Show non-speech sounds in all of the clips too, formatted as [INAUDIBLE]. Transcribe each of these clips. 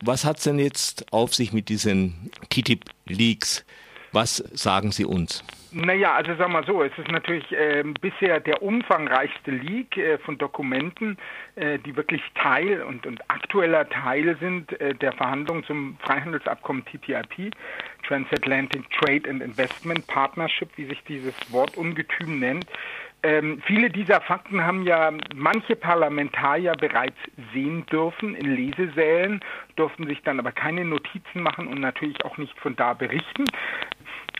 Was hat es denn jetzt auf sich mit diesen TTIP-Leaks? Was sagen Sie uns? Naja, also sagen wir mal so, es ist natürlich äh, bisher der umfangreichste Leak äh, von Dokumenten, äh, die wirklich Teil und, und aktueller Teil sind äh, der Verhandlungen zum Freihandelsabkommen TTIP, Transatlantic Trade and Investment Partnership, wie sich dieses Wort ungetüm nennt. Ähm, viele dieser Fakten haben ja manche Parlamentarier bereits sehen dürfen in Lesesälen, durften sich dann aber keine Notizen machen und natürlich auch nicht von da berichten.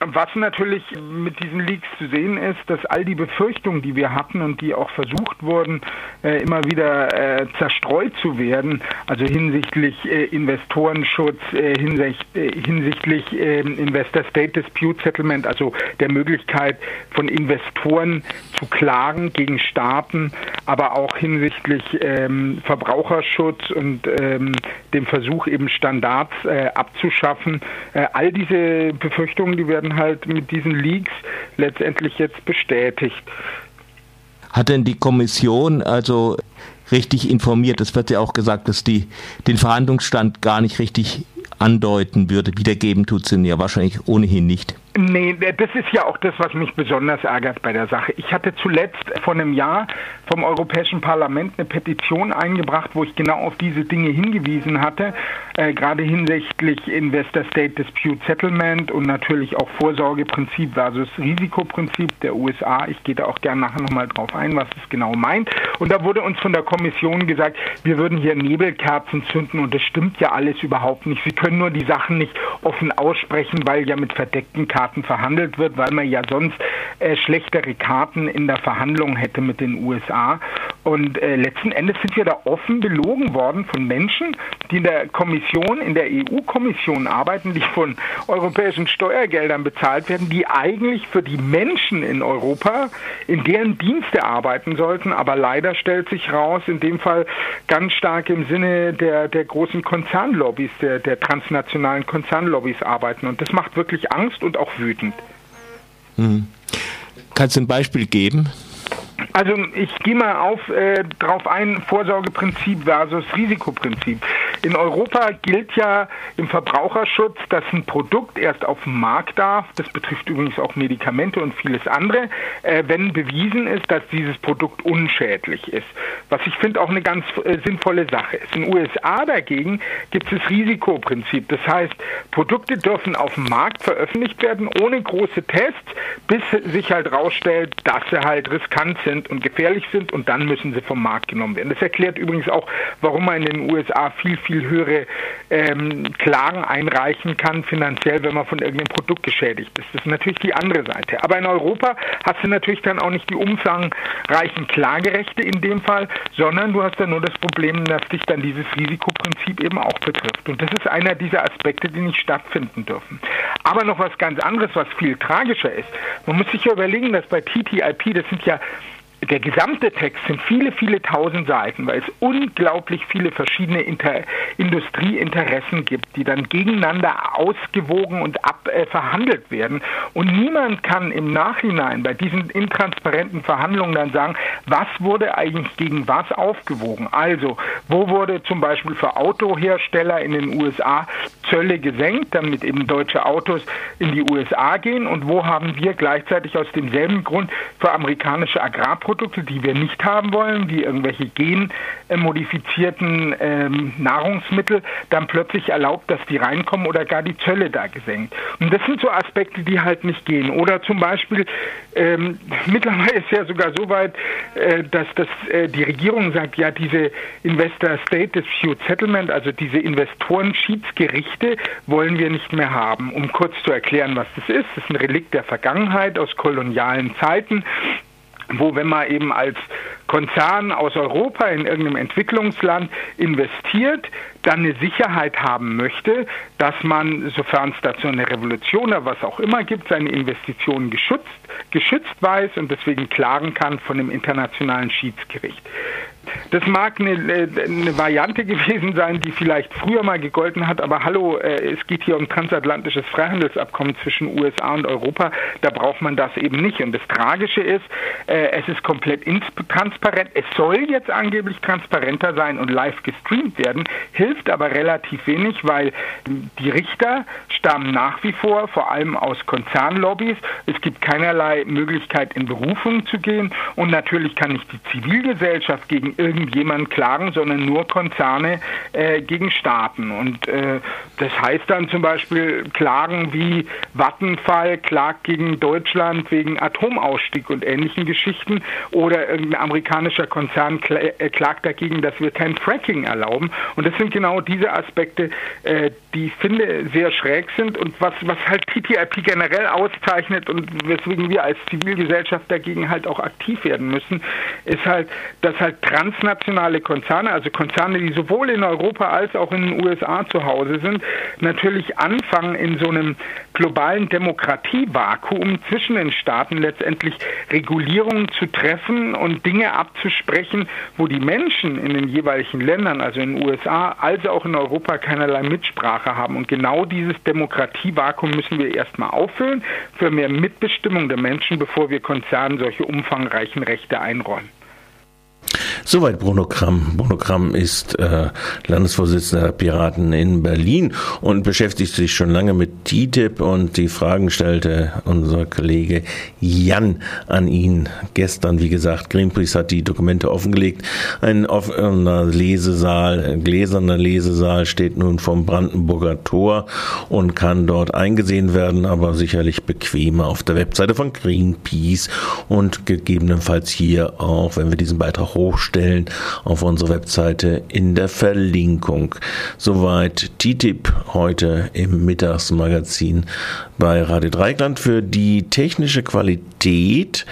Was natürlich mit diesen Leaks zu sehen ist, dass all die Befürchtungen, die wir hatten und die auch versucht wurden, äh, immer wieder äh, zerstreut zu werden, also hinsichtlich äh, Investorenschutz, hinsicht, hinsichtlich ähm, Investor State Dispute Settlement, also der Möglichkeit von Investoren zu klagen gegen Staaten, aber auch hinsichtlich ähm, Verbraucherschutz und ähm, dem Versuch eben Standards abzuschaffen. all diese Befürchtungen, die werden werden halt mit diesen Leaks letztendlich jetzt bestätigt. Hat denn die Kommission also richtig informiert? Es wird ja auch gesagt, dass die den Verhandlungsstand gar nicht richtig andeuten würde. Wiedergeben tut sie ja wahrscheinlich ohnehin nicht. Nee, das ist ja auch das, was mich besonders ärgert bei der Sache. Ich hatte zuletzt vor einem Jahr vom Europäischen Parlament eine Petition eingebracht, wo ich genau auf diese Dinge hingewiesen hatte, äh, gerade hinsichtlich Investor State Dispute Settlement und natürlich auch Vorsorgeprinzip versus Risikoprinzip der USA. Ich gehe da auch gerne nachher nochmal drauf ein, was es genau meint. Und da wurde uns von der Kommission gesagt, wir würden hier Nebelkerzen zünden und das stimmt ja alles überhaupt nicht. Sie können nur die Sachen nicht offen aussprechen, weil ja mit verdeckten Karten Karten verhandelt wird, weil man ja sonst äh, schlechtere Karten in der Verhandlung hätte mit den USA. Und äh, letzten Endes sind wir da offen belogen worden von Menschen, die in der Kommission, in der EU-Kommission arbeiten, die von europäischen Steuergeldern bezahlt werden, die eigentlich für die Menschen in Europa in deren Dienste arbeiten sollten. Aber leider stellt sich raus, in dem Fall ganz stark im Sinne der, der großen Konzernlobbys, der, der transnationalen Konzernlobbys arbeiten. Und das macht wirklich Angst und auch wütend. Hm. Kannst du ein Beispiel geben? Also ich gehe mal auf äh, drauf ein, Vorsorgeprinzip versus Risikoprinzip. In Europa gilt ja im Verbraucherschutz, dass ein Produkt erst auf den Markt darf, das betrifft übrigens auch Medikamente und vieles andere, äh, wenn bewiesen ist, dass dieses Produkt unschädlich ist. Was ich finde auch eine ganz äh, sinnvolle Sache ist. In den USA dagegen gibt es das Risikoprinzip. Das heißt, Produkte dürfen auf dem Markt veröffentlicht werden ohne große Tests, bis sich halt rausstellt, dass sie halt riskant sind und gefährlich sind und dann müssen sie vom Markt genommen werden. Das erklärt übrigens auch, warum man in den USA viel, viel höhere ähm, Klagen einreichen kann, finanziell, wenn man von irgendeinem Produkt geschädigt ist. Das ist natürlich die andere Seite. Aber in Europa hast du natürlich dann auch nicht die umfangreichen Klagerechte in dem Fall, sondern du hast dann nur das Problem, dass dich dann dieses Risikoprinzip eben auch betrifft. Und das ist einer dieser Aspekte, die nicht stattfinden dürfen. Aber noch was ganz anderes, was viel tragischer ist. Man muss sich ja überlegen, dass bei TTIP, das sind ja der gesamte Text sind viele, viele tausend Seiten, weil es unglaublich viele verschiedene Inter Industrieinteressen gibt, die dann gegeneinander ausgewogen und ab äh, verhandelt werden. Und niemand kann im Nachhinein bei diesen intransparenten Verhandlungen dann sagen, was wurde eigentlich gegen was aufgewogen. Also, wo wurde zum Beispiel für Autohersteller in den USA Zölle gesenkt, damit eben deutsche Autos in die USA gehen und wo haben wir gleichzeitig aus demselben Grund für amerikanische Agrarprodukte Produkte, die wir nicht haben wollen, wie irgendwelche genmodifizierten ähm, Nahrungsmittel, dann plötzlich erlaubt, dass die reinkommen oder gar die Zölle da gesenkt. Und das sind so Aspekte, die halt nicht gehen. Oder zum Beispiel, ähm, [LAUGHS] mittlerweile ist ja sogar so weit, äh, dass das, äh, die Regierung sagt, ja, diese Investor State Dispute Settlement, also diese Investoren-Schiedsgerichte, wollen wir nicht mehr haben. Um kurz zu erklären, was das ist, das ist ein Relikt der Vergangenheit aus kolonialen Zeiten wo wenn man eben als Konzern aus Europa in irgendeinem Entwicklungsland investiert, dann eine Sicherheit haben möchte, dass man, sofern es dazu eine Revolution oder was auch immer gibt, seine Investitionen geschützt, geschützt weiß und deswegen klagen kann von dem internationalen Schiedsgericht. Das mag eine, eine, Variante gewesen sein, die vielleicht früher mal gegolten hat, aber hallo, äh, es geht hier um transatlantisches Freihandelsabkommen zwischen USA und Europa, da braucht man das eben nicht. Und das Tragische ist, äh, es ist komplett transparent. Es soll jetzt angeblich transparenter sein und live gestreamt werden, hilft aber relativ wenig, weil die Richter stammen nach wie vor vor allem aus Konzernlobbys. Es gibt keinerlei Möglichkeit, in Berufung zu gehen und natürlich kann nicht die Zivilgesellschaft gegen irgendjemanden klagen, sondern nur Konzerne äh, gegen Staaten. Und äh, das heißt dann zum Beispiel Klagen wie Vattenfall klagt gegen Deutschland wegen Atomausstieg und ähnlichen Geschichten oder irgendein amerikanischer Konzern äh, klagt dagegen, dass wir kein Fracking erlauben. Und das sind genau diese Aspekte, äh, die ich finde sehr schräg sind und was, was halt TTIP generell auszeichnet und weswegen wir als Zivilgesellschaft dagegen halt auch aktiv werden müssen, ist halt, dass halt transnationale Konzerne, also Konzerne, die sowohl in Europa als auch in den USA zu Hause sind, natürlich anfangen in so einem globalen Demokratievakuum zwischen den Staaten letztendlich Regulierungen zu treffen und Dinge abzusprechen, wo die Menschen in den jeweiligen Ländern, also in den USA als auch in Europa, keinerlei Mitsprache haben. Und genau dieses Demokratievakuum müssen wir erstmal auffüllen für mehr Mitbestimmung der Menschen, bevor wir Konzernen solche umfangreichen Rechte einräumen. Soweit Bruno Kramm. Bruno Kramm ist äh, Landesvorsitzender der Piraten in Berlin und beschäftigt sich schon lange mit TTIP und die Fragen stellte unser Kollege Jan an ihn gestern. Wie gesagt, Greenpeace hat die Dokumente offengelegt. Ein offener Lesesaal, ein gläserner Lesesaal steht nun vom Brandenburger Tor und kann dort eingesehen werden, aber sicherlich bequemer auf der Webseite von Greenpeace und gegebenenfalls hier auch, wenn wir diesen Beitrag hochstellen auf unserer Webseite in der Verlinkung. Soweit TTIP heute im Mittagsmagazin bei Radio Dreikland. Für die technische Qualität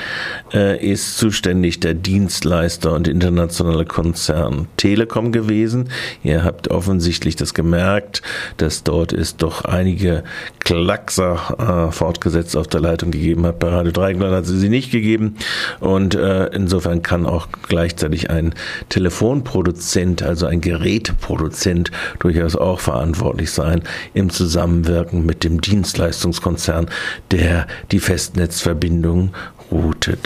äh, ist zuständig der Dienstleister und internationale Konzern Telekom gewesen. Ihr habt offensichtlich das gemerkt, dass dort es doch einige Klackser äh, fortgesetzt auf der Leitung gegeben hat. Bei Radio Dreikland hat sie sie nicht gegeben und äh, insofern kann auch gleichzeitig ein Telefonproduzent, also ein Geräteproduzent durchaus auch verantwortlich sein im Zusammenwirken mit dem Dienstleistungs Telekommunikationskonzern, der die Festnetzverbindung routet.